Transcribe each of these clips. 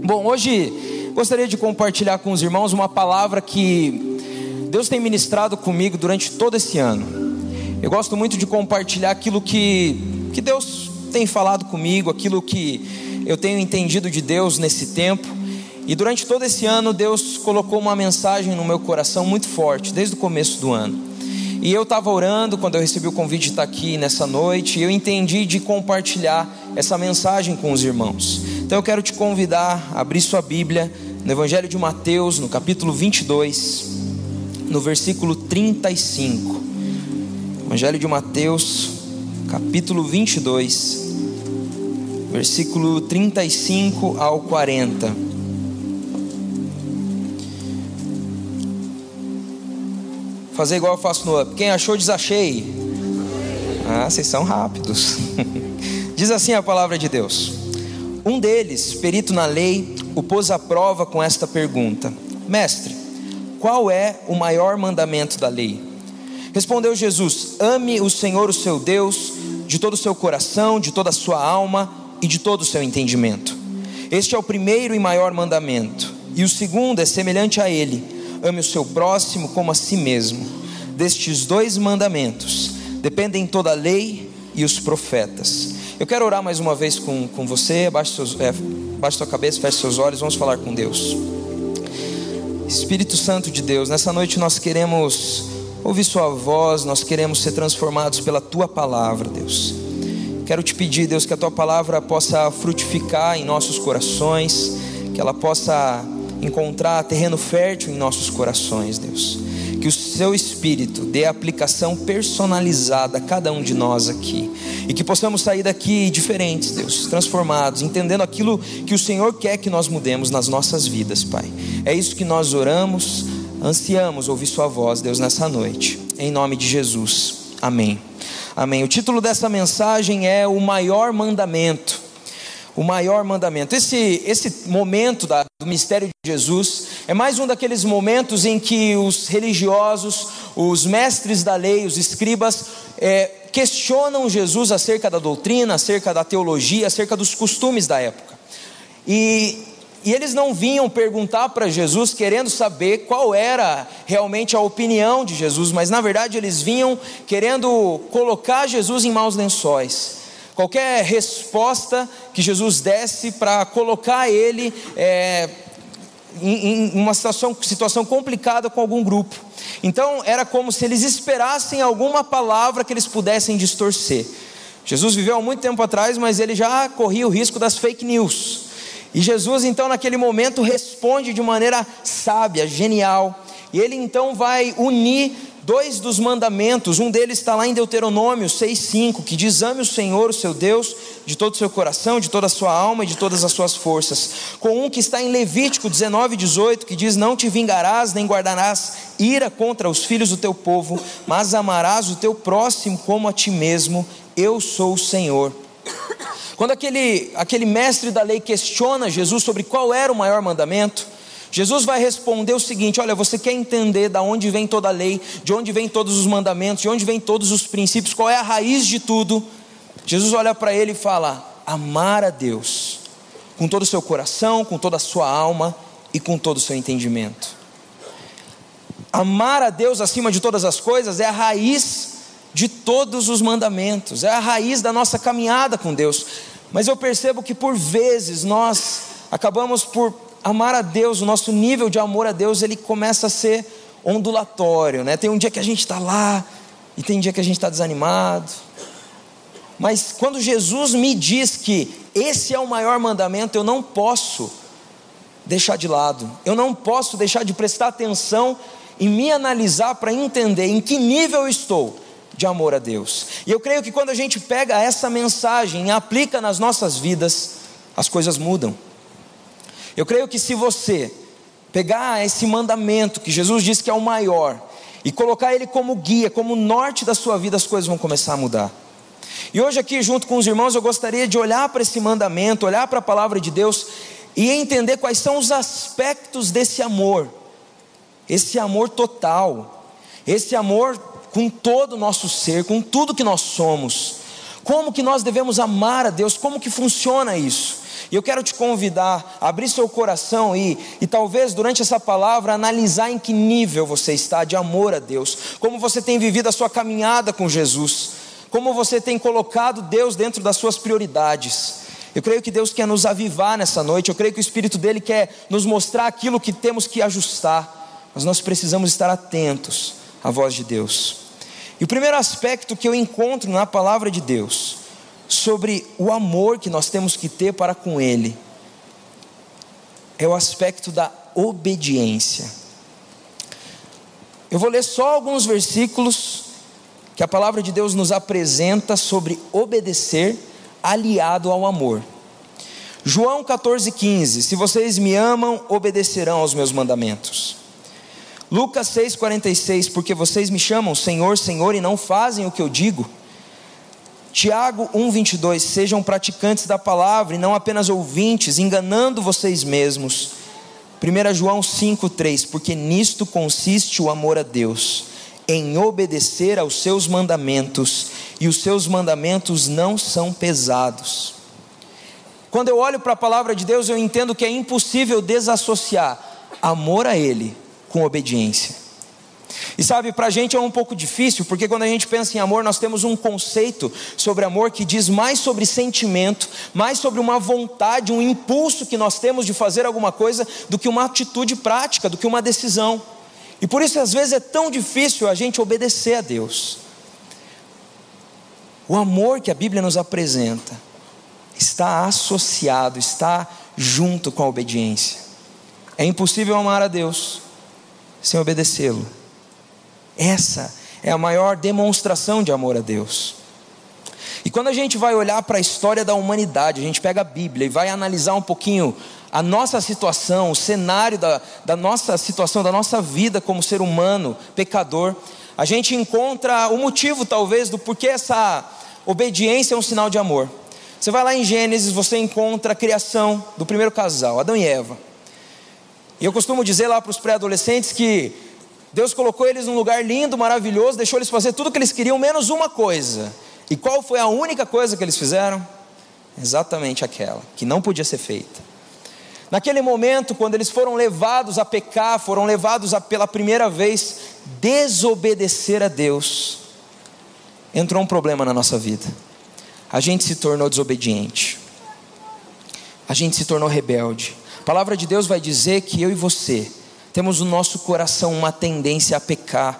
Bom, hoje gostaria de compartilhar com os irmãos uma palavra que Deus tem ministrado comigo durante todo esse ano. Eu gosto muito de compartilhar aquilo que, que Deus tem falado comigo, aquilo que eu tenho entendido de Deus nesse tempo. E durante todo esse ano, Deus colocou uma mensagem no meu coração muito forte, desde o começo do ano. E eu estava orando quando eu recebi o convite de estar aqui nessa noite, e eu entendi de compartilhar essa mensagem com os irmãos. Então eu quero te convidar a abrir sua Bíblia no Evangelho de Mateus, no capítulo 22, no versículo 35. Evangelho de Mateus, capítulo 22, versículo 35 ao 40. Fazer igual eu faço no up. Quem achou, desachei. Ah, vocês são rápidos. Diz assim a palavra de Deus. Um deles, perito na lei, o pôs à prova com esta pergunta: Mestre, qual é o maior mandamento da lei? Respondeu Jesus: Ame o Senhor, o seu Deus, de todo o seu coração, de toda a sua alma e de todo o seu entendimento. Este é o primeiro e maior mandamento. E o segundo é semelhante a ele: ame o seu próximo como a si mesmo. Destes dois mandamentos dependem toda a lei e os profetas. Eu quero orar mais uma vez com, com você. Abaixe, seus, é, abaixe sua cabeça, feche seus olhos. Vamos falar com Deus. Espírito Santo de Deus, nessa noite nós queremos ouvir Sua voz, nós queremos ser transformados pela Tua palavra, Deus. Quero te pedir, Deus, que a Tua palavra possa frutificar em nossos corações, que ela possa encontrar terreno fértil em nossos corações, Deus. Que o Seu Espírito dê aplicação personalizada a cada um de nós aqui e que possamos sair daqui diferentes, Deus, transformados, entendendo aquilo que o Senhor quer que nós mudemos nas nossas vidas, Pai. É isso que nós oramos, ansiamos ouvir Sua voz, Deus, nessa noite, em nome de Jesus. Amém. Amém. O título dessa mensagem é O Maior Mandamento. O maior mandamento. Esse, esse momento da, do mistério de Jesus é mais um daqueles momentos em que os religiosos, os mestres da lei, os escribas, é, questionam Jesus acerca da doutrina, acerca da teologia, acerca dos costumes da época. E, e eles não vinham perguntar para Jesus querendo saber qual era realmente a opinião de Jesus, mas na verdade eles vinham querendo colocar Jesus em maus lençóis. Qualquer resposta que Jesus desse para colocar ele é, em, em, uma situação, situação complicada com algum grupo. Então era como se eles esperassem alguma palavra que eles pudessem distorcer. Jesus viveu há muito tempo atrás, mas ele já corria o risco das fake news. E Jesus, então, naquele momento, responde de maneira sábia, genial. E ele então vai unir dois dos mandamentos, um deles está lá em Deuteronômio 6,5, que diz: Ame o Senhor, o seu Deus, de todo o seu coração, de toda a sua alma e de todas as suas forças. Com um que está em Levítico 19,18, que diz: Não te vingarás, nem guardarás ira contra os filhos do teu povo, mas amarás o teu próximo como a ti mesmo. Eu sou o Senhor. Quando aquele, aquele mestre da lei questiona Jesus sobre qual era o maior mandamento, Jesus vai responder o seguinte: Olha, você quer entender de onde vem toda a lei, de onde vem todos os mandamentos, de onde vem todos os princípios, qual é a raiz de tudo? Jesus olha para ele e fala: Amar a Deus com todo o seu coração, com toda a sua alma e com todo o seu entendimento. Amar a Deus acima de todas as coisas é a raiz de todos os mandamentos, é a raiz da nossa caminhada com Deus. Mas eu percebo que por vezes nós acabamos por amar a Deus, o nosso nível de amor a Deus, ele começa a ser ondulatório, né? Tem um dia que a gente está lá e tem um dia que a gente está desanimado. Mas quando Jesus me diz que esse é o maior mandamento, eu não posso deixar de lado, eu não posso deixar de prestar atenção e me analisar para entender em que nível eu estou de amor a Deus. E eu creio que quando a gente pega essa mensagem e aplica nas nossas vidas, as coisas mudam. Eu creio que se você pegar esse mandamento que Jesus diz que é o maior e colocar ele como guia, como norte da sua vida, as coisas vão começar a mudar. E hoje aqui junto com os irmãos eu gostaria de olhar para esse mandamento, olhar para a palavra de Deus e entender quais são os aspectos desse amor. Esse amor total, esse amor com todo o nosso ser, com tudo que nós somos. Como que nós devemos amar a Deus? Como que funciona isso? E eu quero te convidar a abrir seu coração e, e talvez durante essa palavra analisar em que nível você está de amor a Deus, como você tem vivido a sua caminhada com Jesus, como você tem colocado Deus dentro das suas prioridades. Eu creio que Deus quer nos avivar nessa noite, eu creio que o Espírito dele quer nos mostrar aquilo que temos que ajustar, mas nós precisamos estar atentos à voz de Deus. E o primeiro aspecto que eu encontro na palavra de Deus, sobre o amor que nós temos que ter para com Ele, é o aspecto da obediência. Eu vou ler só alguns versículos que a palavra de Deus nos apresenta sobre obedecer aliado ao amor. João 14,15: Se vocês me amam, obedecerão aos meus mandamentos. Lucas 6,46: Porque vocês me chamam Senhor, Senhor, e não fazem o que eu digo. Tiago 1,22: Sejam praticantes da palavra e não apenas ouvintes, enganando vocês mesmos. 1 João 5,3: Porque nisto consiste o amor a Deus, em obedecer aos seus mandamentos, e os seus mandamentos não são pesados. Quando eu olho para a palavra de Deus, eu entendo que é impossível desassociar amor a Ele com obediência. E sabe, para a gente é um pouco difícil, porque quando a gente pensa em amor, nós temos um conceito sobre amor que diz mais sobre sentimento, mais sobre uma vontade, um impulso que nós temos de fazer alguma coisa, do que uma atitude prática, do que uma decisão. E por isso, às vezes, é tão difícil a gente obedecer a Deus. O amor que a Bíblia nos apresenta está associado, está junto com a obediência. É impossível amar a Deus sem obedecê-lo. Essa é a maior demonstração de amor a Deus. E quando a gente vai olhar para a história da humanidade, a gente pega a Bíblia e vai analisar um pouquinho a nossa situação, o cenário da, da nossa situação, da nossa vida como ser humano, pecador, a gente encontra o motivo, talvez, do porquê essa obediência é um sinal de amor. Você vai lá em Gênesis, você encontra a criação do primeiro casal, Adão e Eva. E eu costumo dizer lá para os pré-adolescentes que Deus colocou eles num lugar lindo, maravilhoso, deixou eles fazer tudo o que eles queriam, menos uma coisa. E qual foi a única coisa que eles fizeram? Exatamente aquela, que não podia ser feita. Naquele momento, quando eles foram levados a pecar, foram levados a pela primeira vez desobedecer a Deus, entrou um problema na nossa vida. A gente se tornou desobediente. A gente se tornou rebelde. A palavra de Deus vai dizer que eu e você temos no nosso coração uma tendência a pecar.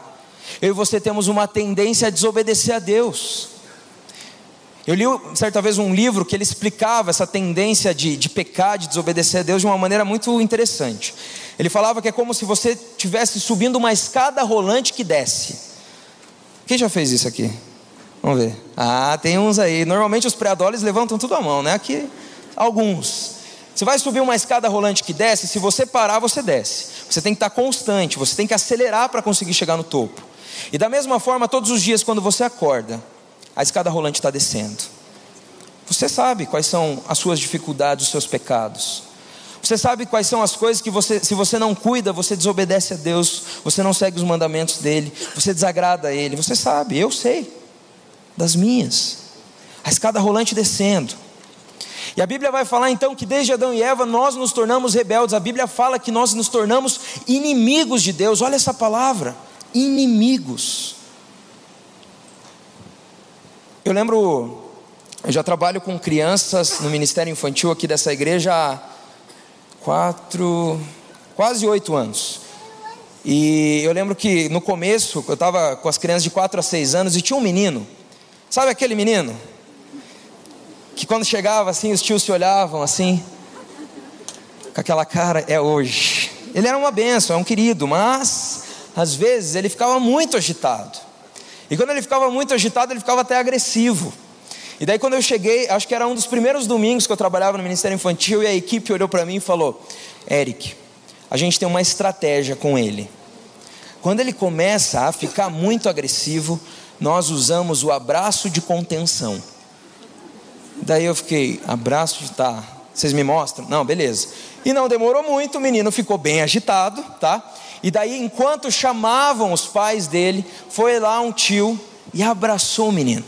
Eu e você temos uma tendência a desobedecer a Deus. Eu li certa vez um livro que ele explicava essa tendência de, de pecar, de desobedecer a Deus de uma maneira muito interessante. Ele falava que é como se você estivesse subindo uma escada rolante que desce. Quem já fez isso aqui? Vamos ver. Ah, tem uns aí. Normalmente os pré-adolescentes levantam tudo a mão, né? Aqui, alguns. Você vai subir uma escada rolante que desce, se você parar, você desce. Você tem que estar constante, você tem que acelerar para conseguir chegar no topo. E da mesma forma, todos os dias, quando você acorda, a escada rolante está descendo. Você sabe quais são as suas dificuldades, os seus pecados. Você sabe quais são as coisas que você, se você não cuida, você desobedece a Deus, você não segue os mandamentos dele, você desagrada a ele. Você sabe, eu sei das minhas. A escada rolante descendo. E a Bíblia vai falar então que desde Adão e Eva nós nos tornamos rebeldes. A Bíblia fala que nós nos tornamos inimigos de Deus. Olha essa palavra: inimigos. Eu lembro, eu já trabalho com crianças no ministério infantil aqui dessa igreja há quatro, quase oito anos. E eu lembro que no começo eu estava com as crianças de quatro a seis anos e tinha um menino. Sabe aquele menino? Que quando chegava assim, os tios se olhavam assim, com aquela cara, é hoje. Ele era uma benção, é um querido, mas às vezes ele ficava muito agitado. E quando ele ficava muito agitado, ele ficava até agressivo. E daí quando eu cheguei, acho que era um dos primeiros domingos que eu trabalhava no Ministério Infantil, e a equipe olhou para mim e falou: Eric, a gente tem uma estratégia com ele. Quando ele começa a ficar muito agressivo, nós usamos o abraço de contenção. Daí eu fiquei, abraço de tá. Vocês me mostram? Não, beleza. E não demorou muito, o menino ficou bem agitado, tá? E daí, enquanto chamavam os pais dele, foi lá um tio e abraçou o menino.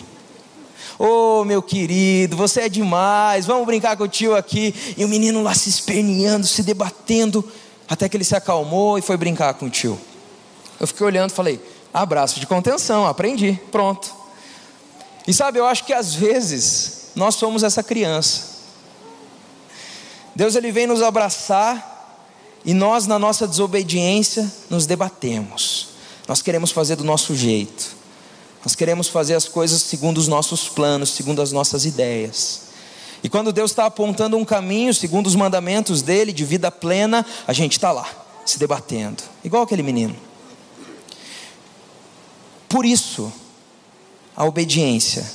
Ô oh, meu querido, você é demais, vamos brincar com o tio aqui. E o menino lá se esperneando, se debatendo, até que ele se acalmou e foi brincar com o tio. Eu fiquei olhando e falei: abraço de contenção, aprendi, pronto. E sabe, eu acho que às vezes nós somos essa criança. Deus ele vem nos abraçar e nós, na nossa desobediência, nos debatemos. Nós queremos fazer do nosso jeito. Nós queremos fazer as coisas segundo os nossos planos, segundo as nossas ideias. E quando Deus está apontando um caminho, segundo os mandamentos dele, de vida plena, a gente está lá, se debatendo, igual aquele menino. Por isso, a obediência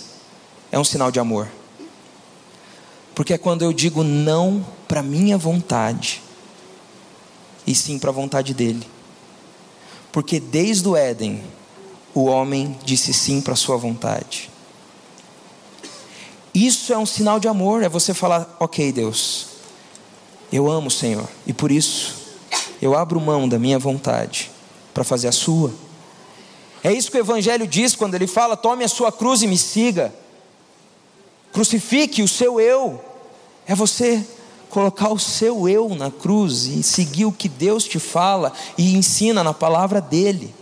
é um sinal de amor. Porque é quando eu digo não para minha vontade, e sim para a vontade dele. Porque desde o Éden, o homem disse sim para a sua vontade. Isso é um sinal de amor, é você falar: Ok, Deus, eu amo o Senhor, e por isso eu abro mão da minha vontade para fazer a sua. É isso que o Evangelho diz quando ele fala: tome a sua cruz e me siga. Crucifique o seu eu. É você colocar o seu eu na cruz e seguir o que Deus te fala e ensina na palavra dele.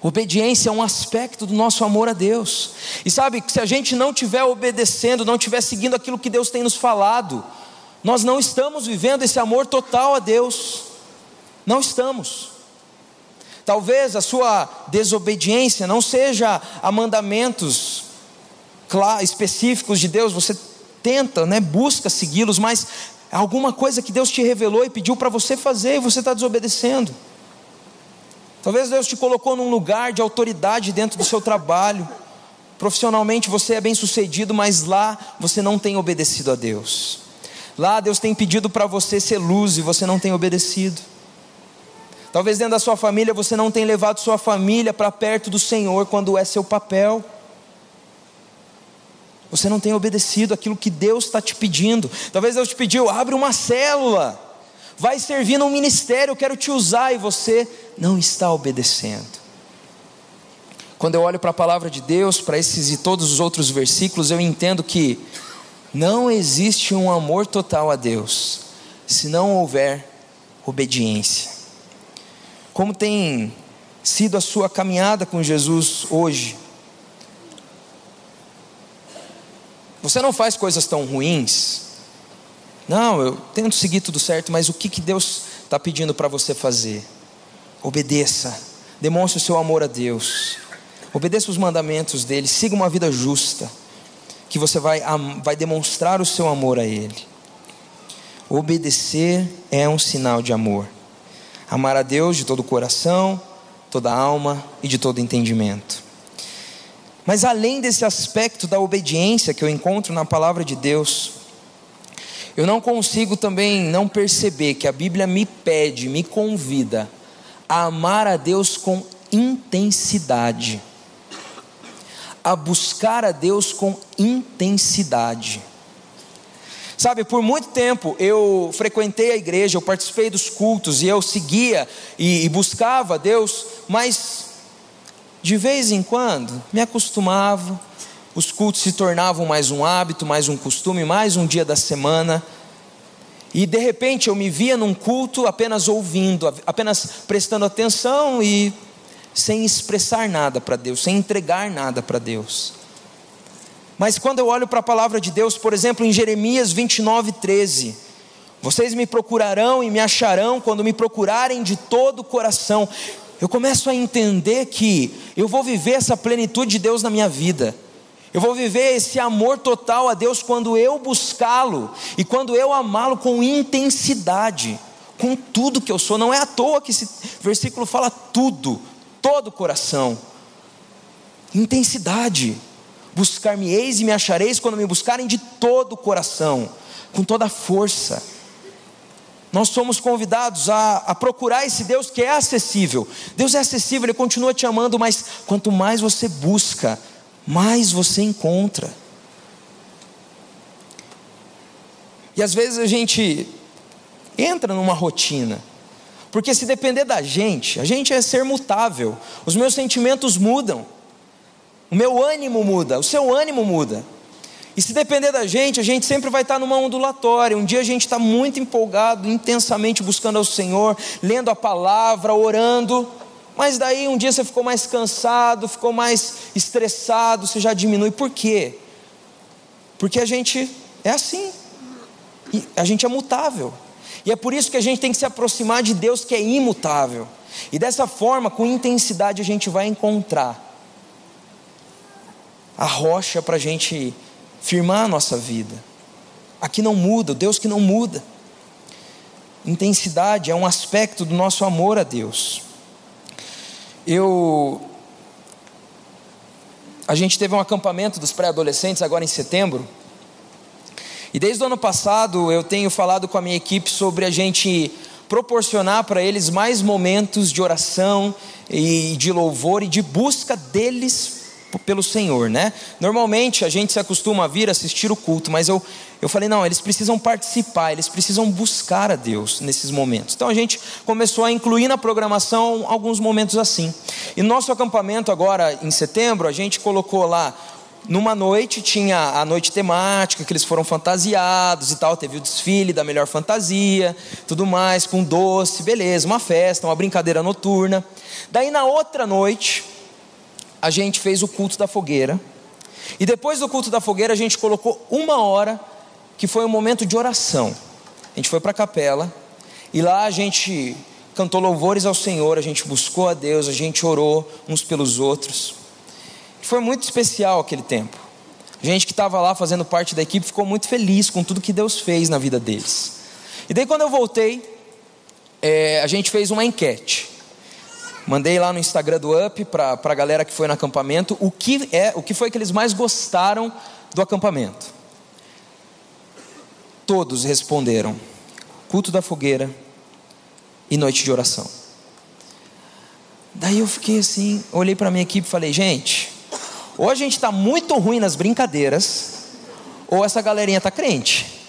Obediência é um aspecto do nosso amor a Deus. E sabe que se a gente não estiver obedecendo, não estiver seguindo aquilo que Deus tem nos falado, nós não estamos vivendo esse amor total a Deus. Não estamos. Talvez a sua desobediência não seja a mandamentos específicos de Deus, você tenta, né, busca segui-los, mas alguma coisa que Deus te revelou e pediu para você fazer e você está desobedecendo. Talvez Deus te colocou num lugar de autoridade dentro do seu trabalho. Profissionalmente você é bem sucedido, mas lá você não tem obedecido a Deus. Lá Deus tem pedido para você ser luz e você não tem obedecido. Talvez dentro da sua família você não tenha levado sua família para perto do Senhor quando é seu papel. Você não tem obedecido aquilo que Deus está te pedindo. Talvez Deus te pediu, abre uma célula, vai servir num ministério, eu quero te usar, e você não está obedecendo. Quando eu olho para a palavra de Deus, para esses e todos os outros versículos, eu entendo que não existe um amor total a Deus se não houver obediência. Como tem sido a sua caminhada com Jesus hoje? Você não faz coisas tão ruins? Não, eu tento seguir tudo certo, mas o que, que Deus está pedindo para você fazer? Obedeça, demonstre o seu amor a Deus, obedeça os mandamentos dele, siga uma vida justa, que você vai, vai demonstrar o seu amor a Ele. Obedecer é um sinal de amor. Amar a Deus de todo o coração, toda a alma e de todo entendimento. Mas além desse aspecto da obediência que eu encontro na palavra de Deus, eu não consigo também não perceber que a Bíblia me pede, me convida a amar a Deus com intensidade, a buscar a Deus com intensidade. Sabe, por muito tempo eu frequentei a igreja, eu participei dos cultos e eu seguia e, e buscava Deus, mas de vez em quando me acostumava, os cultos se tornavam mais um hábito, mais um costume, mais um dia da semana. E de repente eu me via num culto apenas ouvindo, apenas prestando atenção e sem expressar nada para Deus, sem entregar nada para Deus. Mas quando eu olho para a palavra de Deus, por exemplo, em Jeremias 29, 13, vocês me procurarão e me acharão quando me procurarem de todo o coração. Eu começo a entender que eu vou viver essa plenitude de Deus na minha vida. Eu vou viver esse amor total a Deus quando eu buscá-lo e quando eu amá-lo com intensidade, com tudo que eu sou. Não é à toa que esse versículo fala tudo, todo o coração. Intensidade. Buscar-me-eis e me achareis quando me buscarem de todo o coração, com toda a força. Nós somos convidados a, a, procurar esse Deus que é acessível. Deus é acessível, Ele continua te amando, mas quanto mais você busca, mais você encontra. E às vezes a gente entra numa rotina, porque se depender da gente, a gente é ser mutável, os meus sentimentos mudam. O meu ânimo muda, o seu ânimo muda. E se depender da gente, a gente sempre vai estar numa ondulatória. Um dia a gente está muito empolgado, intensamente buscando ao Senhor, lendo a palavra, orando. Mas daí um dia você ficou mais cansado, ficou mais estressado, você já diminui. Por quê? Porque a gente é assim. E a gente é mutável. E é por isso que a gente tem que se aproximar de Deus que é imutável. E dessa forma, com intensidade, a gente vai encontrar a rocha para a gente firmar a nossa vida. Aqui não muda, o Deus que não muda. Intensidade é um aspecto do nosso amor a Deus. Eu a gente teve um acampamento dos pré-adolescentes agora em setembro. E desde o ano passado eu tenho falado com a minha equipe sobre a gente proporcionar para eles mais momentos de oração e de louvor e de busca deles pelo Senhor, né? Normalmente a gente se acostuma a vir assistir o culto, mas eu, eu falei, não, eles precisam participar, eles precisam buscar a Deus nesses momentos. Então a gente começou a incluir na programação alguns momentos assim. E no nosso acampamento agora em setembro, a gente colocou lá numa noite tinha a noite temática, que eles foram fantasiados e tal, teve o desfile da melhor fantasia, tudo mais, com doce, beleza, uma festa, uma brincadeira noturna. Daí na outra noite, a gente fez o culto da fogueira. E depois do culto da fogueira, a gente colocou uma hora, que foi um momento de oração. A gente foi para a capela, e lá a gente cantou louvores ao Senhor, a gente buscou a Deus, a gente orou uns pelos outros. Foi muito especial aquele tempo. A gente que estava lá fazendo parte da equipe ficou muito feliz com tudo que Deus fez na vida deles. E daí, quando eu voltei, é, a gente fez uma enquete. Mandei lá no Instagram do Up para a galera que foi no acampamento o que é o que foi que eles mais gostaram do acampamento. Todos responderam: culto da fogueira e noite de oração. Daí eu fiquei assim, olhei para minha equipe e falei: gente, ou a gente está muito ruim nas brincadeiras, ou essa galerinha está crente.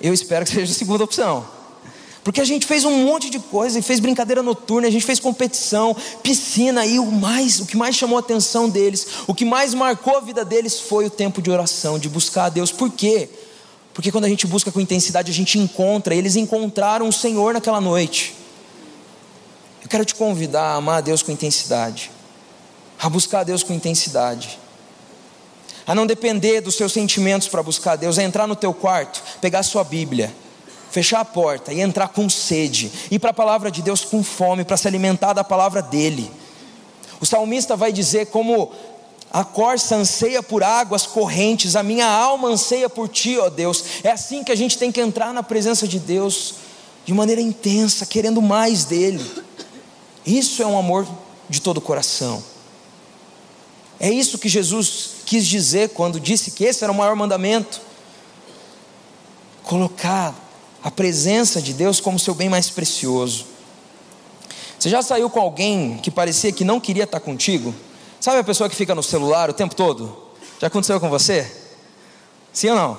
Eu espero que seja a segunda opção. Porque a gente fez um monte de coisa, e fez brincadeira noturna, a gente fez competição, piscina, e o mais, o que mais chamou a atenção deles, o que mais marcou a vida deles foi o tempo de oração, de buscar a Deus. Por quê? Porque quando a gente busca com intensidade, a gente encontra, eles encontraram o Senhor naquela noite. Eu quero te convidar a amar a Deus com intensidade, a buscar a Deus com intensidade a não depender dos seus sentimentos para buscar a Deus, a entrar no teu quarto, pegar a sua Bíblia fechar a porta e entrar com sede, ir para a palavra de Deus com fome, para se alimentar da palavra dele. O salmista vai dizer como a corça anseia por águas correntes, a minha alma anseia por ti, ó Deus. É assim que a gente tem que entrar na presença de Deus, de maneira intensa, querendo mais dele. Isso é um amor de todo o coração. É isso que Jesus quis dizer quando disse que esse era o maior mandamento. Colocar a presença de Deus como seu bem mais precioso. Você já saiu com alguém que parecia que não queria estar contigo? Sabe a pessoa que fica no celular o tempo todo? Já aconteceu com você? Sim ou não?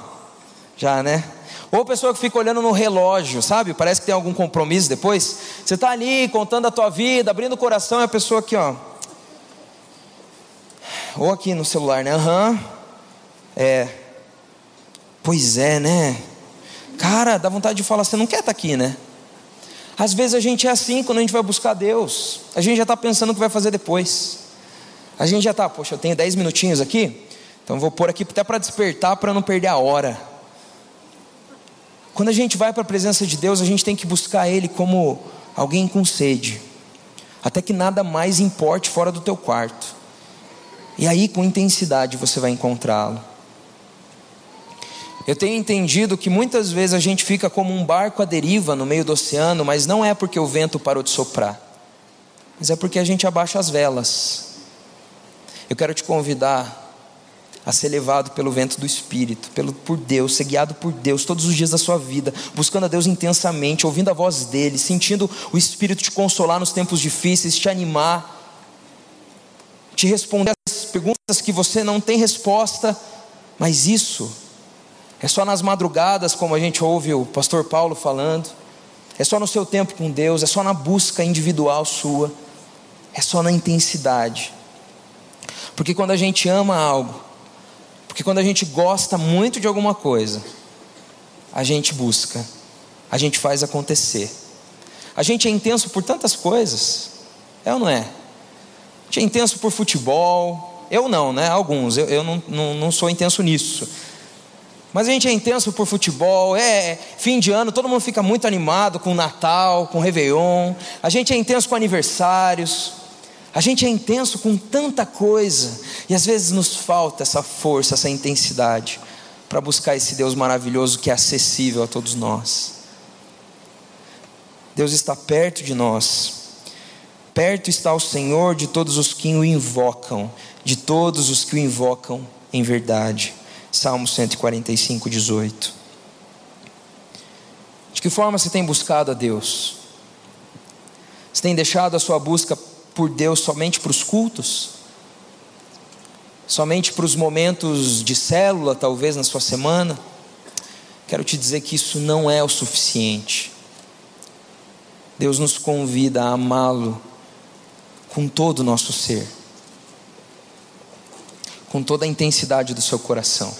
Já, né? Ou a pessoa que fica olhando no relógio, sabe? Parece que tem algum compromisso depois. Você está ali contando a tua vida, abrindo o coração, e a pessoa aqui, ó. Ou aqui no celular, né? Aham. Uhum. É. Pois é, né? Cara, dá vontade de falar, você não quer estar tá aqui, né? Às vezes a gente é assim quando a gente vai buscar Deus. A gente já está pensando o que vai fazer depois. A gente já está, poxa, eu tenho dez minutinhos aqui, então vou pôr aqui até para despertar, para não perder a hora. Quando a gente vai para a presença de Deus, a gente tem que buscar Ele como alguém com sede, até que nada mais importe fora do teu quarto. E aí, com intensidade, você vai encontrá-lo. Eu tenho entendido que muitas vezes a gente fica como um barco à deriva no meio do oceano, mas não é porque o vento parou de soprar, mas é porque a gente abaixa as velas. Eu quero te convidar a ser levado pelo vento do Espírito, pelo, por Deus, ser guiado por Deus todos os dias da sua vida, buscando a Deus intensamente, ouvindo a voz dEle, sentindo o Espírito te consolar nos tempos difíceis, te animar, te responder as perguntas que você não tem resposta, mas isso é só nas madrugadas, como a gente ouve o pastor Paulo falando. É só no seu tempo com Deus, é só na busca individual sua. É só na intensidade. Porque quando a gente ama algo, porque quando a gente gosta muito de alguma coisa, a gente busca, a gente faz acontecer. A gente é intenso por tantas coisas, é ou não é? A gente é intenso por futebol, eu não, né? Alguns, eu, eu não, não, não sou intenso nisso. Mas a gente é intenso por futebol, é fim de ano, todo mundo fica muito animado com Natal, com Réveillon. A gente é intenso com aniversários. A gente é intenso com tanta coisa. E às vezes nos falta essa força, essa intensidade para buscar esse Deus maravilhoso que é acessível a todos nós. Deus está perto de nós. Perto está o Senhor de todos os que o invocam, de todos os que o invocam em verdade. Salmo 145, 18. De que forma você tem buscado a Deus? Você tem deixado a sua busca por Deus somente para os cultos? Somente para os momentos de célula, talvez na sua semana? Quero te dizer que isso não é o suficiente. Deus nos convida a amá-lo com todo o nosso ser com toda a intensidade do seu coração,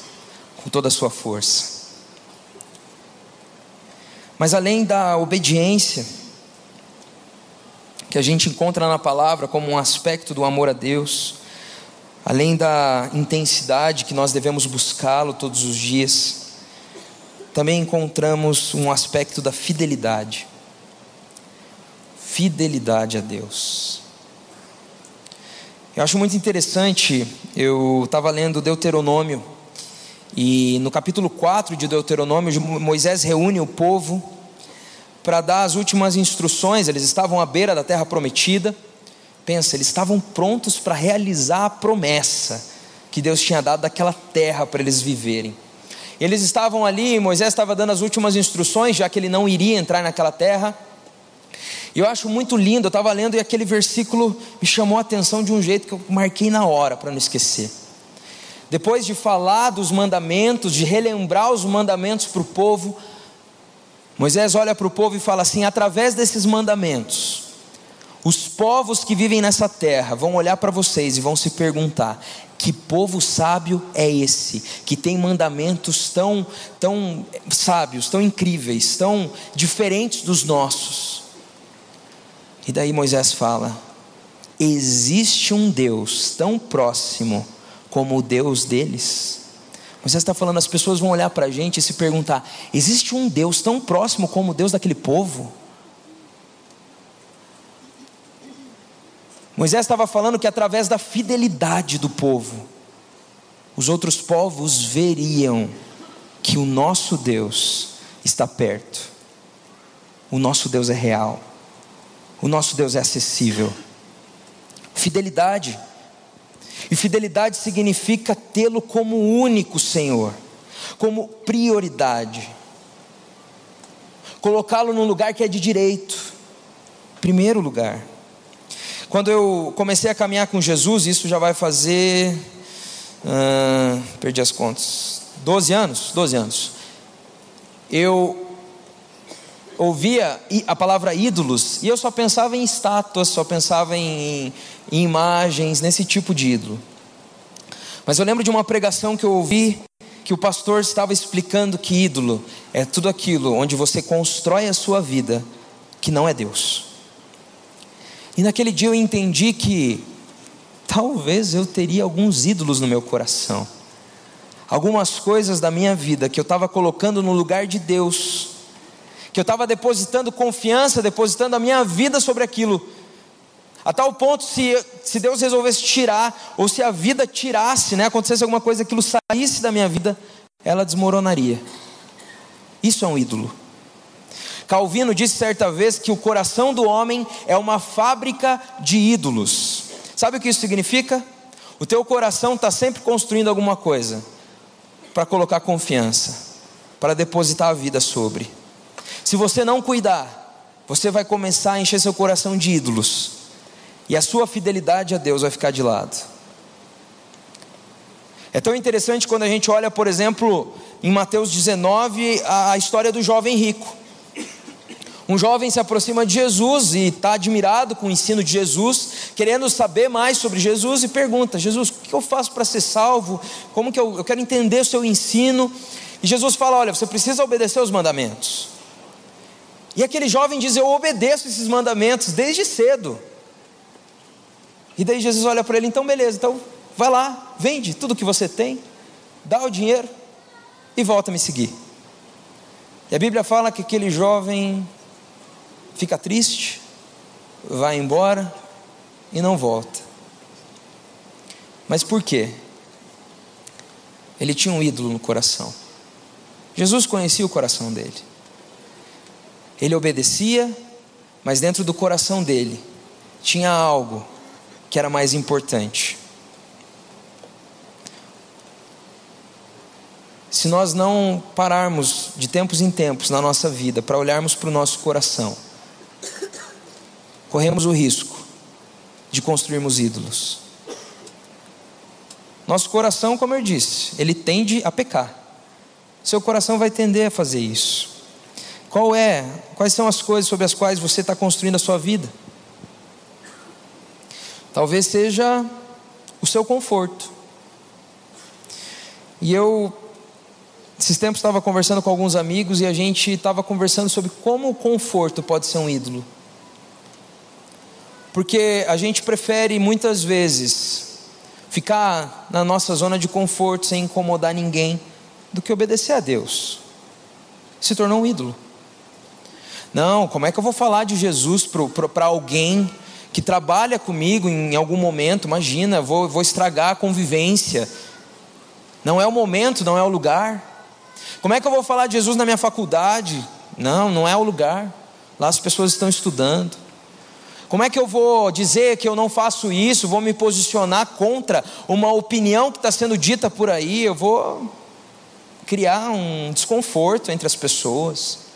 com toda a sua força. Mas além da obediência, que a gente encontra na palavra como um aspecto do amor a Deus, além da intensidade que nós devemos buscá-lo todos os dias, também encontramos um aspecto da fidelidade. Fidelidade a Deus. Eu acho muito interessante, eu estava lendo Deuteronômio, e no capítulo 4 de Deuteronômio, Moisés reúne o povo para dar as últimas instruções, eles estavam à beira da terra prometida, pensa, eles estavam prontos para realizar a promessa que Deus tinha dado daquela terra para eles viverem. Eles estavam ali, Moisés estava dando as últimas instruções, já que ele não iria entrar naquela terra, e eu acho muito lindo, eu estava lendo e aquele versículo me chamou a atenção de um jeito que eu marquei na hora para não esquecer. Depois de falar dos mandamentos, de relembrar os mandamentos para o povo, Moisés olha para o povo e fala assim: através desses mandamentos, os povos que vivem nessa terra vão olhar para vocês e vão se perguntar: que povo sábio é esse, que tem mandamentos tão, tão sábios, tão incríveis, tão diferentes dos nossos? E daí Moisés fala: existe um Deus tão próximo como o Deus deles. Moisés está falando, as pessoas vão olhar para a gente e se perguntar: existe um Deus tão próximo como o Deus daquele povo? Moisés estava falando que através da fidelidade do povo, os outros povos veriam que o nosso Deus está perto, o nosso Deus é real. O nosso Deus é acessível. Fidelidade. E fidelidade significa tê-lo como único Senhor, como prioridade. Colocá-lo num lugar que é de direito, primeiro lugar. Quando eu comecei a caminhar com Jesus, isso já vai fazer. Ah, perdi as contas. 12 anos? 12 anos. Eu ouvia a palavra ídolos e eu só pensava em estátuas, só pensava em, em imagens, nesse tipo de ídolo. Mas eu lembro de uma pregação que eu ouvi que o pastor estava explicando que ídolo é tudo aquilo onde você constrói a sua vida que não é Deus. E naquele dia eu entendi que talvez eu teria alguns ídolos no meu coração. Algumas coisas da minha vida que eu estava colocando no lugar de Deus que eu estava depositando confiança, depositando a minha vida sobre aquilo. A tal ponto, se, se Deus resolvesse tirar, ou se a vida tirasse, né, acontecesse alguma coisa, aquilo saísse da minha vida, ela desmoronaria. Isso é um ídolo. Calvino disse certa vez que o coração do homem é uma fábrica de ídolos. Sabe o que isso significa? O teu coração está sempre construindo alguma coisa para colocar confiança, para depositar a vida sobre. Se você não cuidar, você vai começar a encher seu coração de ídolos, e a sua fidelidade a Deus vai ficar de lado. É tão interessante quando a gente olha, por exemplo, em Mateus 19, a história do jovem rico. Um jovem se aproxima de Jesus e está admirado com o ensino de Jesus, querendo saber mais sobre Jesus e pergunta: Jesus, que eu faço para ser salvo? Como que eu, eu quero entender o seu ensino? E Jesus fala: olha, você precisa obedecer os mandamentos. E aquele jovem diz: eu obedeço esses mandamentos desde cedo. E daí Jesus olha para ele: então beleza, então vai lá, vende tudo que você tem, dá o dinheiro e volta a me seguir. E a Bíblia fala que aquele jovem fica triste, vai embora e não volta. Mas por quê? Ele tinha um ídolo no coração. Jesus conhecia o coração dele. Ele obedecia, mas dentro do coração dele tinha algo que era mais importante. Se nós não pararmos de tempos em tempos na nossa vida para olharmos para o nosso coração, corremos o risco de construirmos ídolos. Nosso coração, como eu disse, ele tende a pecar. Seu coração vai tender a fazer isso. Qual é? Quais são as coisas sobre as quais você está construindo a sua vida? Talvez seja o seu conforto. E eu, esses tempos, estava conversando com alguns amigos e a gente estava conversando sobre como o conforto pode ser um ídolo. Porque a gente prefere muitas vezes ficar na nossa zona de conforto sem incomodar ninguém do que obedecer a Deus. Se tornou um ídolo. Não, como é que eu vou falar de Jesus para alguém que trabalha comigo em algum momento? Imagina, vou, vou estragar a convivência. Não é o momento, não é o lugar. Como é que eu vou falar de Jesus na minha faculdade? Não, não é o lugar. Lá as pessoas estão estudando. Como é que eu vou dizer que eu não faço isso? Vou me posicionar contra uma opinião que está sendo dita por aí? Eu vou criar um desconforto entre as pessoas.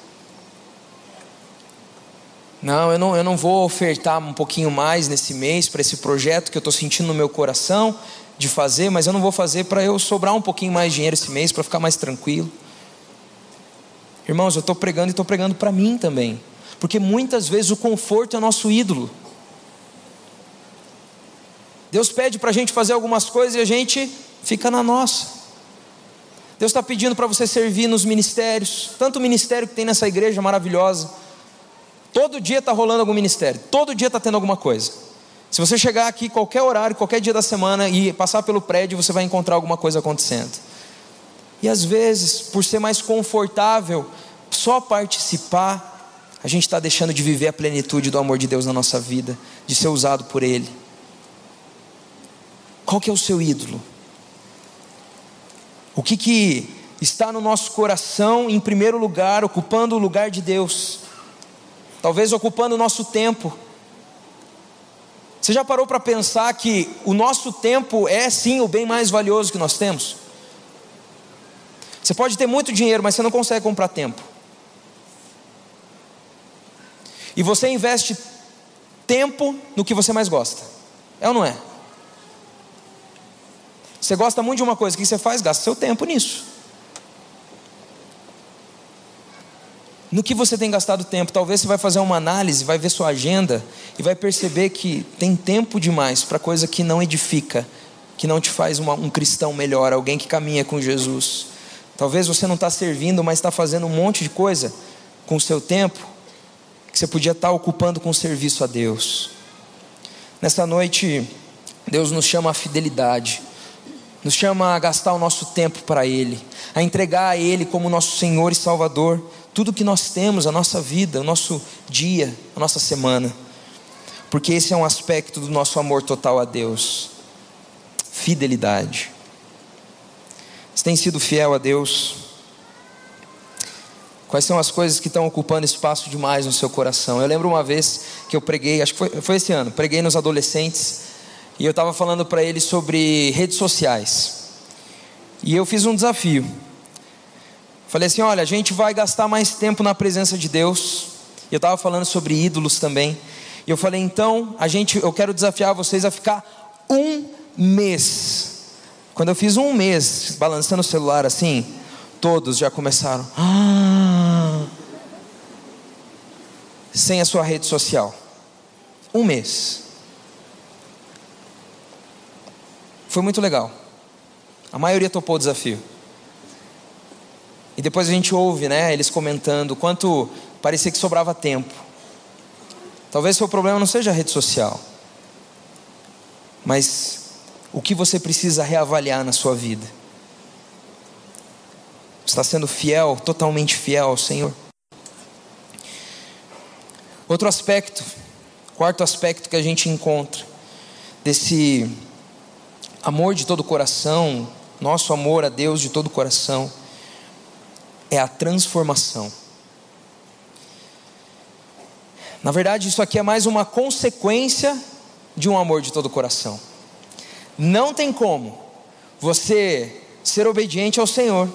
Não, eu não, eu não vou ofertar um pouquinho mais nesse mês para esse projeto que eu estou sentindo no meu coração de fazer, mas eu não vou fazer para eu sobrar um pouquinho mais de dinheiro esse mês para ficar mais tranquilo. Irmãos, eu estou pregando e estou pregando para mim também. Porque muitas vezes o conforto é nosso ídolo. Deus pede para a gente fazer algumas coisas e a gente fica na nossa. Deus está pedindo para você servir nos ministérios, tanto o ministério que tem nessa igreja maravilhosa. Todo dia está rolando algum ministério, todo dia está tendo alguma coisa. Se você chegar aqui qualquer horário, qualquer dia da semana e passar pelo prédio, você vai encontrar alguma coisa acontecendo. E às vezes, por ser mais confortável, só participar, a gente está deixando de viver a plenitude do amor de Deus na nossa vida, de ser usado por Ele. Qual que é o seu ídolo? O que, que está no nosso coração em primeiro lugar, ocupando o lugar de Deus? Talvez ocupando o nosso tempo. Você já parou para pensar que o nosso tempo é sim o bem mais valioso que nós temos? Você pode ter muito dinheiro, mas você não consegue comprar tempo. E você investe tempo no que você mais gosta. É ou não é? Você gosta muito de uma coisa, o que você faz? Gasta seu tempo nisso. No que você tem gastado tempo? Talvez você vai fazer uma análise, vai ver sua agenda e vai perceber que tem tempo demais para coisa que não edifica, que não te faz uma, um cristão melhor, alguém que caminha com Jesus. Talvez você não está servindo, mas está fazendo um monte de coisa com o seu tempo que você podia estar ocupando com serviço a Deus. Nesta noite, Deus nos chama à fidelidade, nos chama a gastar o nosso tempo para Ele, a entregar a Ele como nosso Senhor e Salvador tudo que nós temos, a nossa vida, o nosso dia, a nossa semana, porque esse é um aspecto do nosso amor total a Deus fidelidade. Você tem sido fiel a Deus? Quais são as coisas que estão ocupando espaço demais no seu coração? Eu lembro uma vez que eu preguei, acho que foi, foi esse ano, preguei nos adolescentes e eu estava falando para eles sobre redes sociais. E eu fiz um desafio. Falei assim: olha, a gente vai gastar mais tempo na presença de Deus. E eu estava falando sobre ídolos também. E eu falei: então, a gente, eu quero desafiar vocês a ficar um mês. Quando eu fiz um mês balançando o celular assim, todos já começaram. Ah, sem a sua rede social. Um mês. Foi muito legal. A maioria topou o desafio. E depois a gente ouve, né, eles comentando quanto parecia que sobrava tempo. Talvez seu problema não seja a rede social, mas o que você precisa reavaliar na sua vida. Está sendo fiel, totalmente fiel ao Senhor? Outro aspecto, quarto aspecto que a gente encontra desse amor de todo o coração, nosso amor a Deus de todo o coração, é a transformação. Na verdade, isso aqui é mais uma consequência de um amor de todo o coração. Não tem como você ser obediente ao Senhor,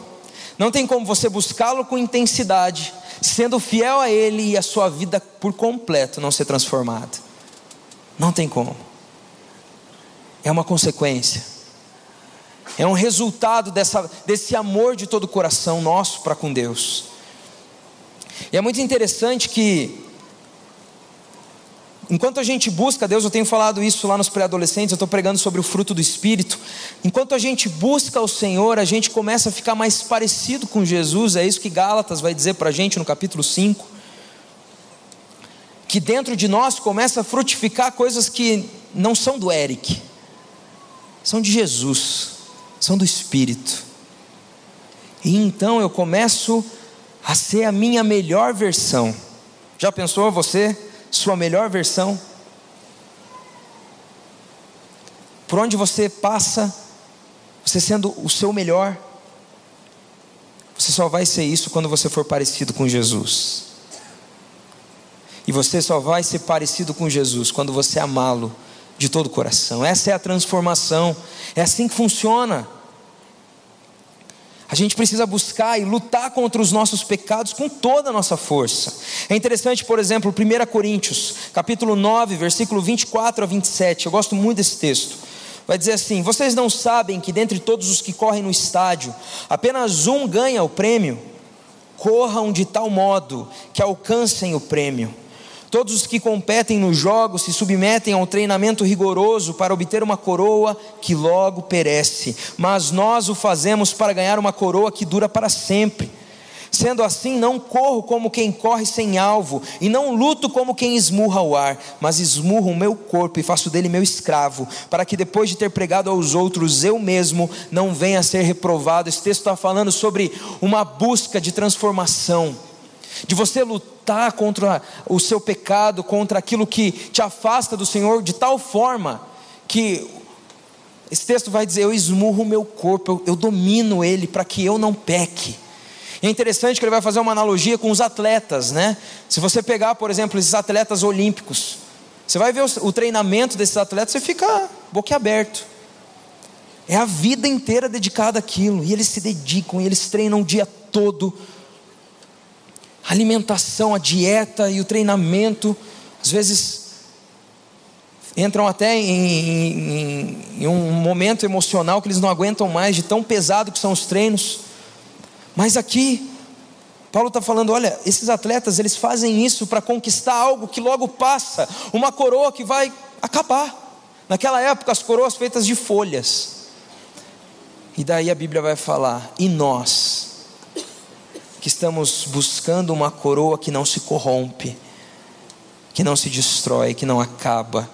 não tem como você buscá-lo com intensidade, sendo fiel a Ele e a sua vida por completo não ser transformada. Não tem como. É uma consequência. É um resultado dessa, desse amor de todo o coração nosso para com Deus. E é muito interessante que Enquanto a gente busca Deus, eu tenho falado isso lá nos pré-adolescentes, eu estou pregando sobre o fruto do Espírito. Enquanto a gente busca o Senhor, a gente começa a ficar mais parecido com Jesus, é isso que Gálatas vai dizer para a gente no capítulo 5. Que dentro de nós começa a frutificar coisas que não são do Eric, são de Jesus, são do Espírito. E então eu começo a ser a minha melhor versão. Já pensou você? sua melhor versão. Por onde você passa, você sendo o seu melhor, você só vai ser isso quando você for parecido com Jesus. E você só vai ser parecido com Jesus quando você amá-lo de todo o coração. Essa é a transformação, é assim que funciona. A gente precisa buscar e lutar contra os nossos pecados com toda a nossa força. É interessante, por exemplo, 1 Coríntios, capítulo 9, versículo 24 a 27. Eu gosto muito desse texto. Vai dizer assim: Vocês não sabem que dentre todos os que correm no estádio, apenas um ganha o prêmio? Corram de tal modo que alcancem o prêmio. Todos os que competem nos jogos se submetem a um treinamento rigoroso para obter uma coroa que logo perece, mas nós o fazemos para ganhar uma coroa que dura para sempre. Sendo assim, não corro como quem corre sem alvo, e não luto como quem esmurra o ar, mas esmurro o meu corpo e faço dele meu escravo, para que depois de ter pregado aos outros, eu mesmo não venha a ser reprovado. Esse texto está falando sobre uma busca de transformação de você lutar contra o seu pecado, contra aquilo que te afasta do Senhor, de tal forma que esse texto vai dizer: Eu esmurro o meu corpo, eu, eu domino ele para que eu não peque. E é interessante que ele vai fazer uma analogia com os atletas, né? Se você pegar, por exemplo, esses atletas olímpicos, você vai ver o, o treinamento desses atletas, você fica boquiaberto. É a vida inteira dedicada àquilo, e eles se dedicam, e eles treinam o dia todo a alimentação, a dieta e o treinamento, às vezes entram até em, em, em, um momento emocional que eles não aguentam mais, de tão pesado que são os treinos. Mas aqui, Paulo está falando: olha, esses atletas eles fazem isso para conquistar algo que logo passa, uma coroa que vai acabar. Naquela época, as coroas feitas de folhas. E daí a Bíblia vai falar: e nós? Que estamos buscando uma coroa que não se corrompe, que não se destrói, que não acaba.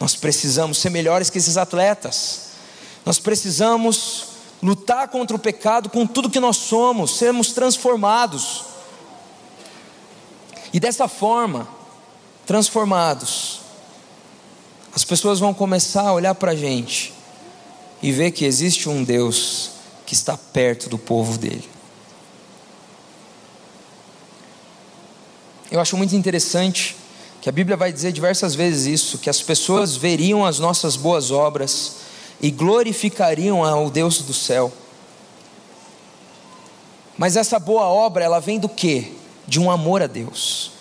Nós precisamos ser melhores que esses atletas. Nós precisamos lutar contra o pecado com tudo que nós somos, sermos transformados. E dessa forma, transformados, as pessoas vão começar a olhar para a gente e ver que existe um Deus que está perto do povo dele. Eu acho muito interessante que a Bíblia vai dizer diversas vezes isso, que as pessoas veriam as nossas boas obras e glorificariam ao Deus do céu. Mas essa boa obra, ela vem do quê? De um amor a Deus.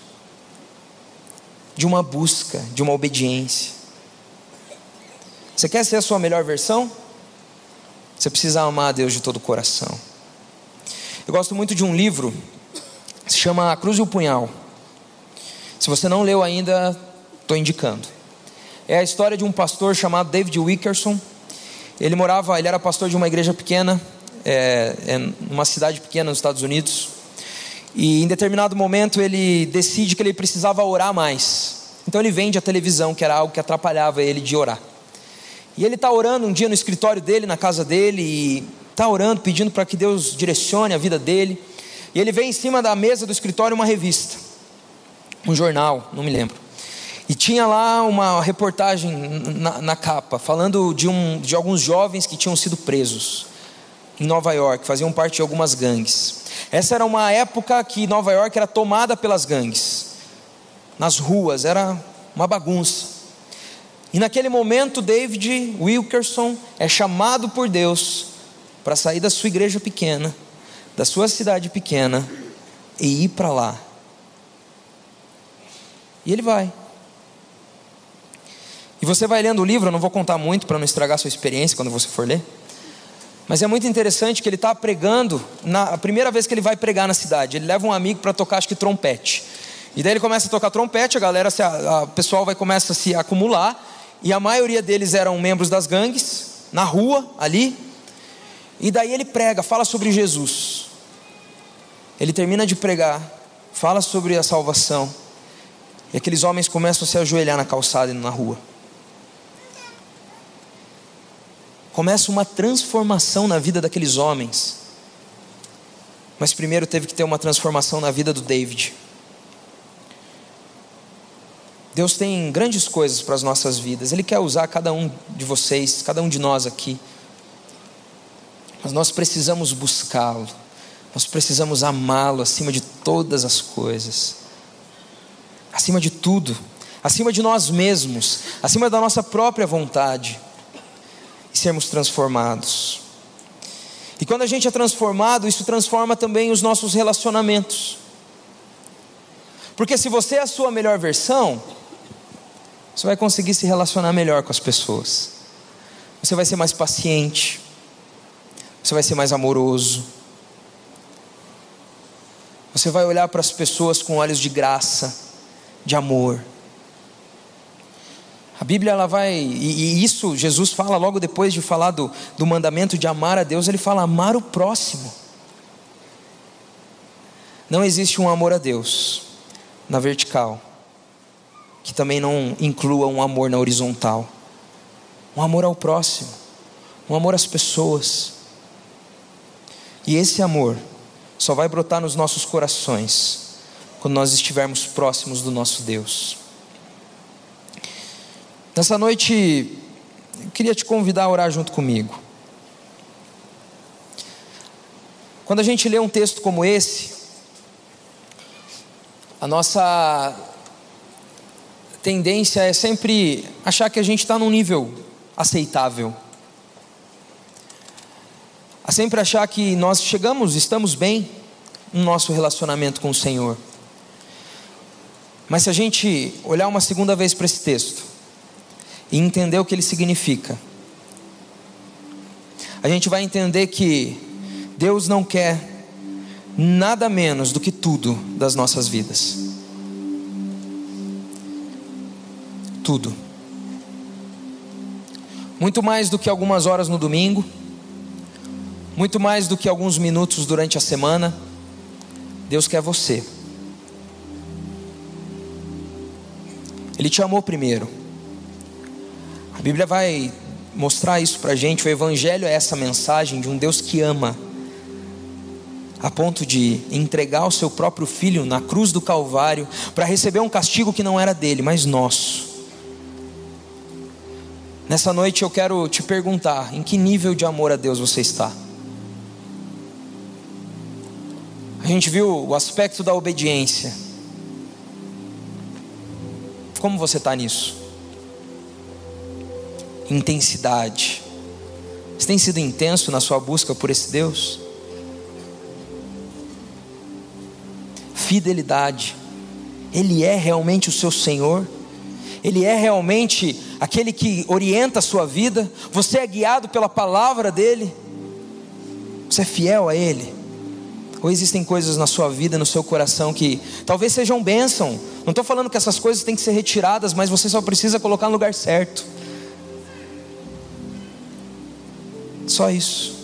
De uma busca, de uma obediência. Você quer ser a sua melhor versão? Você precisa amar a Deus de todo o coração. Eu gosto muito de um livro, se chama A Cruz e o Punhal. Se você não leu ainda, estou indicando. É a história de um pastor chamado David Wickerson. Ele morava, ele era pastor de uma igreja pequena, é, é, numa cidade pequena nos Estados Unidos. E em determinado momento ele decide que ele precisava orar mais. Então ele vende a televisão, que era algo que atrapalhava ele de orar. E ele está orando um dia no escritório dele, na casa dele, e está orando, pedindo para que Deus direcione a vida dele. E ele vê em cima da mesa do escritório uma revista, um jornal, não me lembro. E tinha lá uma reportagem na, na capa, falando de, um, de alguns jovens que tinham sido presos em Nova York, faziam parte de algumas gangues. Essa era uma época que Nova York era tomada pelas gangues. Nas ruas, era uma bagunça. E naquele momento, David Wilkerson é chamado por Deus para sair da sua igreja pequena, da sua cidade pequena, e ir para lá. E ele vai. E você vai lendo o livro, eu não vou contar muito para não estragar a sua experiência quando você for ler. Mas é muito interessante que ele está pregando, na a primeira vez que ele vai pregar na cidade, ele leva um amigo para tocar, acho que trompete. E daí ele começa a tocar trompete, a galera, se, a, a pessoal vai começa a se acumular, e a maioria deles eram membros das gangues, na rua, ali. E daí ele prega, fala sobre Jesus. Ele termina de pregar, fala sobre a salvação. E aqueles homens começam a se ajoelhar na calçada e na rua. começa uma transformação na vida daqueles homens. Mas primeiro teve que ter uma transformação na vida do David. Deus tem grandes coisas para as nossas vidas. Ele quer usar cada um de vocês, cada um de nós aqui. Mas nós precisamos buscá-lo. Nós precisamos amá-lo acima de todas as coisas. Acima de tudo, acima de nós mesmos, acima da nossa própria vontade e sermos transformados. E quando a gente é transformado, isso transforma também os nossos relacionamentos. Porque se você é a sua melhor versão, você vai conseguir se relacionar melhor com as pessoas. Você vai ser mais paciente. Você vai ser mais amoroso. Você vai olhar para as pessoas com olhos de graça, de amor. A Bíblia ela vai, e, e, isso Jesus fala logo depois de falar do, do mandamento de amar a Deus, ele fala amar o próximo. Não existe um amor a Deus na vertical, que também não inclua um amor na horizontal. Um amor ao próximo, um amor às pessoas. E esse amor só vai brotar nos nossos corações quando nós estivermos próximos do nosso Deus. Nessa noite, eu queria te convidar a orar junto comigo. Quando a gente lê um texto como esse, a nossa tendência é sempre achar que a gente está num nível aceitável. A sempre achar que nós chegamos, estamos bem no nosso relacionamento com o Senhor. Mas se a gente olhar uma segunda vez para esse texto, e entender o que ele significa, a gente vai entender que Deus não quer nada menos do que tudo das nossas vidas. Tudo. Muito mais do que algumas horas no domingo, muito mais do que alguns minutos durante a semana, Deus quer você. Ele te amou primeiro. A Bíblia vai mostrar isso para a gente. O Evangelho é essa mensagem de um Deus que ama, a ponto de entregar o seu próprio filho na cruz do Calvário para receber um castigo que não era dele, mas nosso. Nessa noite eu quero te perguntar: em que nível de amor a Deus você está? A gente viu o aspecto da obediência. Como você está nisso? intensidade. Você tem sido intenso na sua busca por esse Deus? Fidelidade. Ele é realmente o seu Senhor? Ele é realmente aquele que orienta a sua vida? Você é guiado pela palavra dele? Você é fiel a ele? Ou existem coisas na sua vida, no seu coração que talvez sejam bênção? Não estou falando que essas coisas têm que ser retiradas, mas você só precisa colocar no lugar certo. Só isso.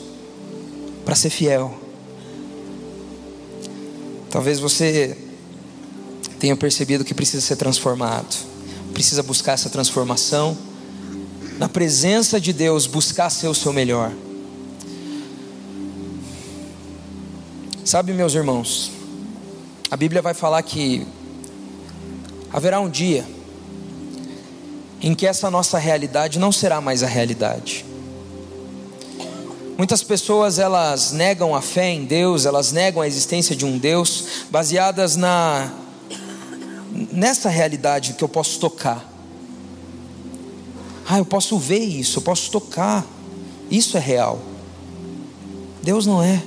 Para ser fiel. Talvez você tenha percebido que precisa ser transformado. Precisa buscar essa transformação. Na presença de Deus, buscar ser o seu melhor. Sabe, meus irmãos, a Bíblia vai falar que haverá um dia em que essa nossa realidade não será mais a realidade. Muitas pessoas elas negam a fé em Deus, elas negam a existência de um Deus baseadas na nessa realidade que eu posso tocar. Ah, eu posso ver isso, eu posso tocar. Isso é real. Deus não é.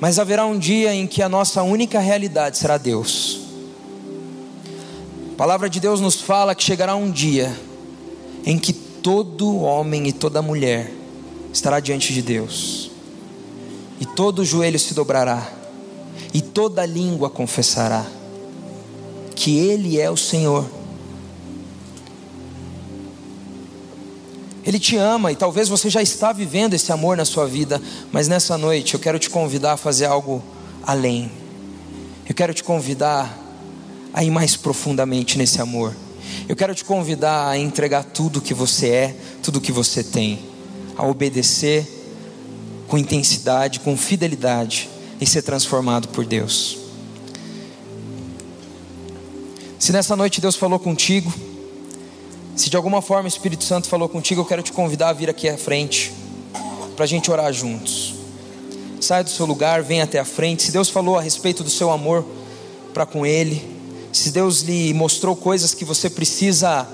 Mas haverá um dia em que a nossa única realidade será Deus. A palavra de Deus nos fala que chegará um dia em que todo homem e toda mulher estará diante de Deus, e todo joelho se dobrará, e toda língua confessará que Ele é o Senhor. Ele te ama e talvez você já está vivendo esse amor na sua vida, mas nessa noite eu quero te convidar a fazer algo além. Eu quero te convidar a ir mais profundamente nesse amor. Eu quero te convidar a entregar tudo que você é, tudo que você tem, a obedecer com intensidade, com fidelidade e ser transformado por Deus. Se nessa noite Deus falou contigo, se de alguma forma o Espírito Santo falou contigo, eu quero te convidar a vir aqui à frente, para a gente orar juntos. Saia do seu lugar, venha até a frente. Se Deus falou a respeito do seu amor para com Ele, se Deus lhe mostrou coisas que você precisa,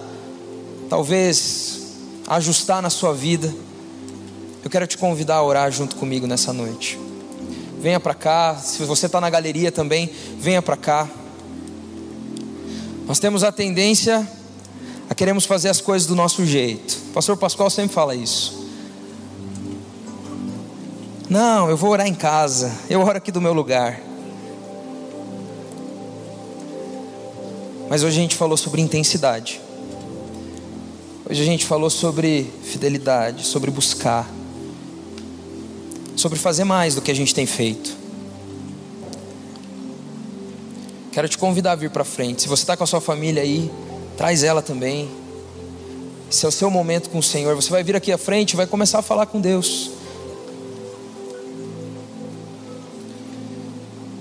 talvez, ajustar na sua vida, eu quero te convidar a orar junto comigo nessa noite. Venha para cá, se você está na galeria também, venha para cá. Nós temos a tendência a queremos fazer as coisas do nosso jeito. O pastor Pascoal sempre fala isso. Não, eu vou orar em casa, eu oro aqui do meu lugar. Mas hoje a gente falou sobre intensidade. Hoje a gente falou sobre fidelidade, sobre buscar, sobre fazer mais do que a gente tem feito. Quero te convidar a vir para frente. Se você está com a sua família aí, Traz ela também. Esse é o seu momento com o Senhor. Você vai vir aqui à frente e vai começar a falar com Deus.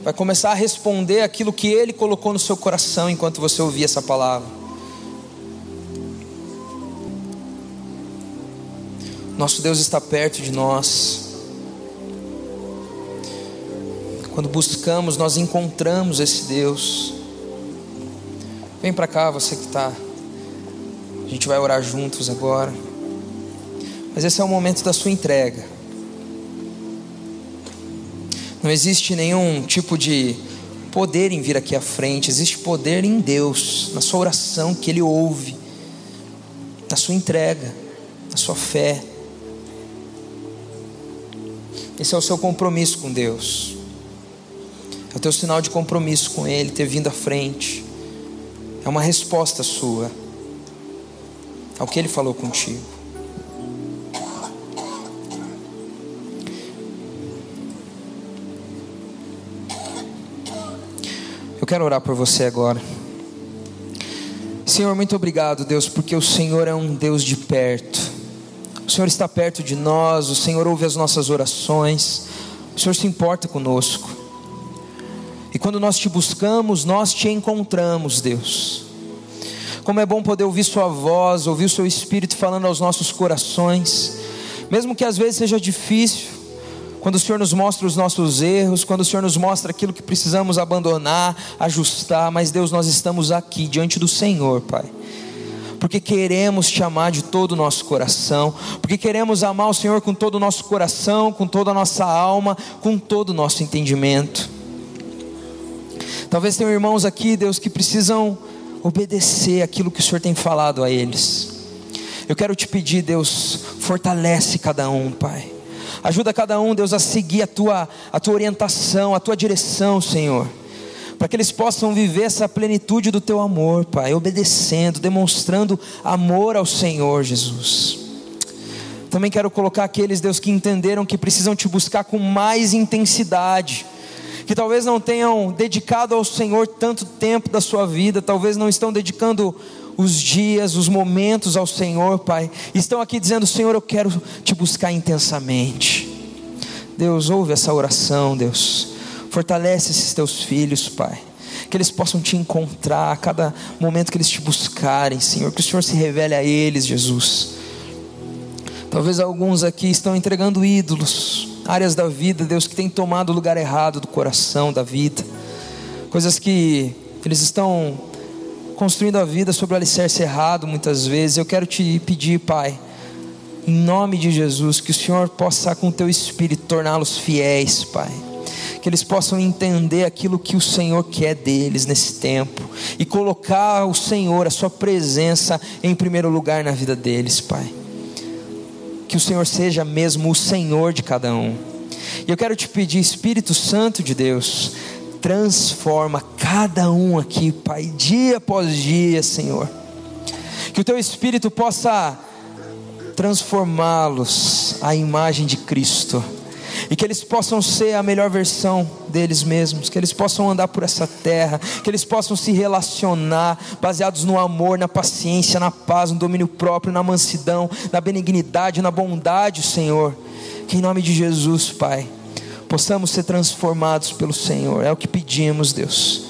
Vai começar a responder aquilo que Ele colocou no seu coração enquanto você ouvia essa palavra. Nosso Deus está perto de nós. Quando buscamos, nós encontramos esse Deus. Vem para cá, você que está. A gente vai orar juntos agora. Mas esse é o momento da sua entrega. Não existe nenhum tipo de poder em vir aqui à frente, existe poder em Deus, na sua oração que Ele ouve, na sua entrega, na sua fé. Esse é o seu compromisso com Deus, é o teu sinal de compromisso com Ele, ter vindo à frente. É uma resposta sua ao que ele falou contigo. Eu quero orar por você agora. Senhor, muito obrigado, Deus, porque o Senhor é um Deus de perto. O Senhor está perto de nós, o Senhor ouve as nossas orações, o Senhor se importa conosco. E quando nós te buscamos, nós te encontramos, Deus. Como é bom poder ouvir Sua voz, ouvir o Seu Espírito falando aos nossos corações, mesmo que às vezes seja difícil, quando o Senhor nos mostra os nossos erros, quando o Senhor nos mostra aquilo que precisamos abandonar, ajustar, mas Deus, nós estamos aqui diante do Senhor, Pai porque queremos te amar de todo o nosso coração, porque queremos amar o Senhor com todo o nosso coração, com toda a nossa alma, com todo o nosso entendimento. Talvez tenham irmãos aqui, Deus, que precisam obedecer aquilo que o Senhor tem falado a eles. Eu quero te pedir, Deus, fortalece cada um, Pai. Ajuda cada um, Deus, a seguir a tua, a tua orientação, a tua direção, Senhor. Para que eles possam viver essa plenitude do teu amor, Pai, obedecendo, demonstrando amor ao Senhor Jesus. Também quero colocar aqueles, Deus, que entenderam que precisam te buscar com mais intensidade, que talvez não tenham dedicado ao Senhor tanto tempo da sua vida, talvez não estão dedicando os dias, os momentos ao Senhor, Pai. Estão aqui dizendo: Senhor, eu quero te buscar intensamente. Deus, ouve essa oração, Deus. Fortalece esses teus filhos, Pai. Que eles possam te encontrar a cada momento que eles te buscarem, Senhor. Que o Senhor se revele a eles, Jesus. Talvez alguns aqui estão entregando ídolos, áreas da vida, Deus, que tem tomado o lugar errado do coração, da vida. Coisas que eles estão construindo a vida sobre o alicerce errado muitas vezes. Eu quero te pedir, Pai, em nome de Jesus, que o Senhor possa, com o teu espírito, torná-los fiéis, Pai. Que eles possam entender aquilo que o Senhor quer deles nesse tempo e colocar o Senhor, a Sua presença, em primeiro lugar na vida deles, Pai. Que o Senhor seja mesmo o Senhor de cada um. E eu quero te pedir, Espírito Santo de Deus, transforma cada um aqui, Pai, dia após dia, Senhor. Que o teu Espírito possa transformá-los à imagem de Cristo. E que eles possam ser a melhor versão deles mesmos, que eles possam andar por essa terra, que eles possam se relacionar baseados no amor, na paciência, na paz, no domínio próprio, na mansidão, na benignidade, na bondade, Senhor. Que em nome de Jesus, Pai, possamos ser transformados pelo Senhor. É o que pedimos, Deus.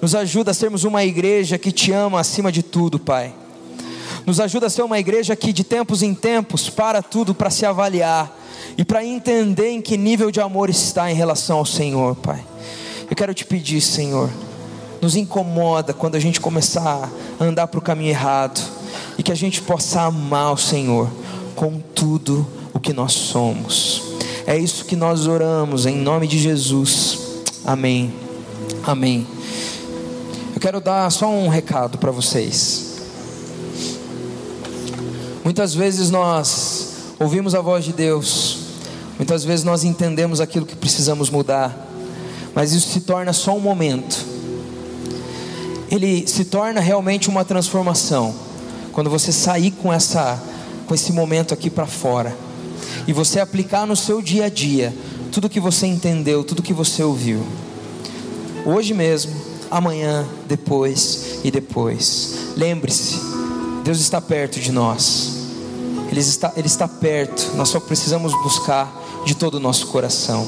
Nos ajuda a sermos uma igreja que te ama acima de tudo, Pai. Nos ajuda a ser uma igreja que de tempos em tempos para tudo para se avaliar e para entender em que nível de amor está em relação ao Senhor, Pai. Eu quero te pedir, Senhor, nos incomoda quando a gente começar a andar para o caminho errado e que a gente possa amar o Senhor com tudo o que nós somos. É isso que nós oramos em nome de Jesus. Amém. Amém. Eu quero dar só um recado para vocês. Muitas vezes nós ouvimos a voz de Deus, muitas vezes nós entendemos aquilo que precisamos mudar, mas isso se torna só um momento. Ele se torna realmente uma transformação quando você sair com essa com esse momento aqui para fora e você aplicar no seu dia a dia tudo que você entendeu, tudo que você ouviu. Hoje mesmo, amanhã, depois e depois. Lembre-se, Deus está perto de nós. Ele está, Ele está perto, nós só precisamos buscar de todo o nosso coração.